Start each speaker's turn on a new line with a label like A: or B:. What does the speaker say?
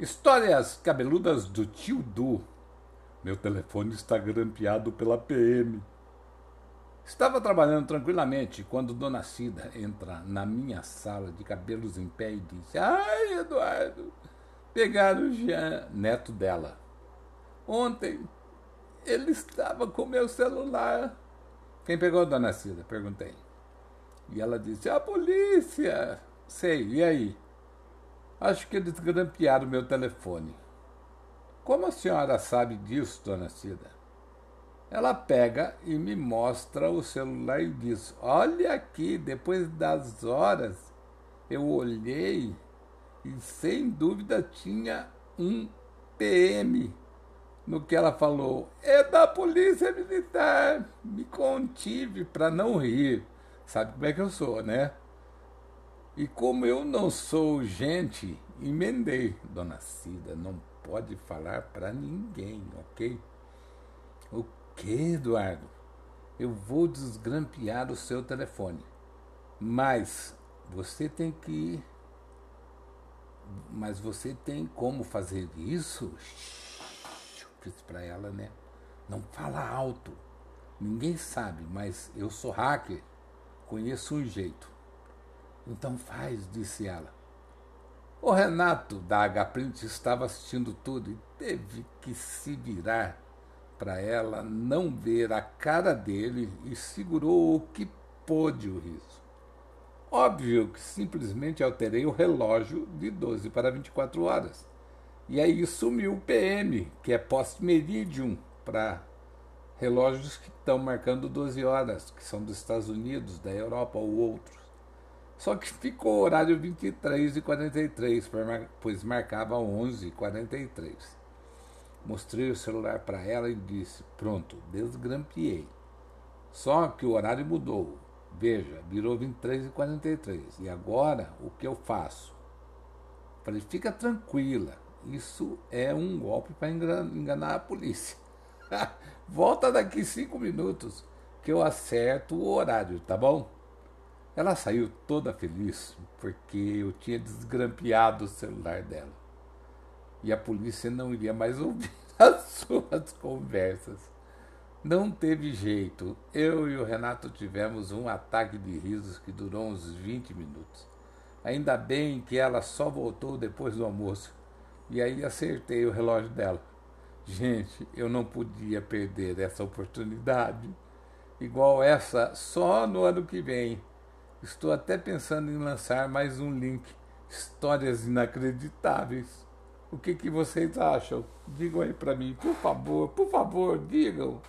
A: Histórias cabeludas do tio Du. Meu telefone está grampeado pela PM. Estava trabalhando tranquilamente quando Dona Cida entra na minha sala de cabelos em pé e disse: Ai, Eduardo, pegaram o Jean, neto dela. Ontem ele estava com meu celular. Quem pegou, Dona Cida? Perguntei. E ela disse: A polícia. Sei, e aí? Acho que eles grampearam meu telefone. Como a senhora sabe disso, dona Cida? Ela pega e me mostra o celular e diz: Olha aqui, depois das horas eu olhei e sem dúvida tinha um PM. No que ela falou, é da polícia militar. Me contive para não rir. Sabe como é que eu sou, né? E como eu não sou gente, emendei. Dona Cida, não pode falar para ninguém, ok? O que, Eduardo? Eu vou desgrampear o seu telefone. Mas você tem que. Mas você tem como fazer isso? Fiz para ela, né? Não fala alto. Ninguém sabe, mas eu sou hacker. Conheço um jeito. Então faz, disse ela. O Renato da H-Print estava assistindo tudo e teve que se virar para ela não ver a cara dele e segurou o que pôde o riso. Óbvio que simplesmente alterei o relógio de 12 para 24 horas. E aí sumiu o PM, que é post-meridium, para relógios que estão marcando 12 horas, que são dos Estados Unidos, da Europa ou outros. Só que ficou o horário 23 e 43, pois marcava 11 e 43. Mostrei o celular para ela e disse: Pronto, desgrampeei. Só que o horário mudou. Veja, virou 23 e 43. E agora, o que eu faço? Falei: Fica tranquila, isso é um golpe para enganar a polícia. Volta daqui cinco minutos que eu acerto o horário, tá bom? Ela saiu toda feliz porque eu tinha desgrampeado o celular dela. E a polícia não iria mais ouvir as suas conversas. Não teve jeito. Eu e o Renato tivemos um ataque de risos que durou uns 20 minutos. Ainda bem que ela só voltou depois do almoço. E aí acertei o relógio dela. Gente, eu não podia perder essa oportunidade. Igual essa só no ano que vem. Estou até pensando em lançar mais um link. Histórias inacreditáveis. O que, que vocês acham? Digam aí para mim, por favor, por favor, digam.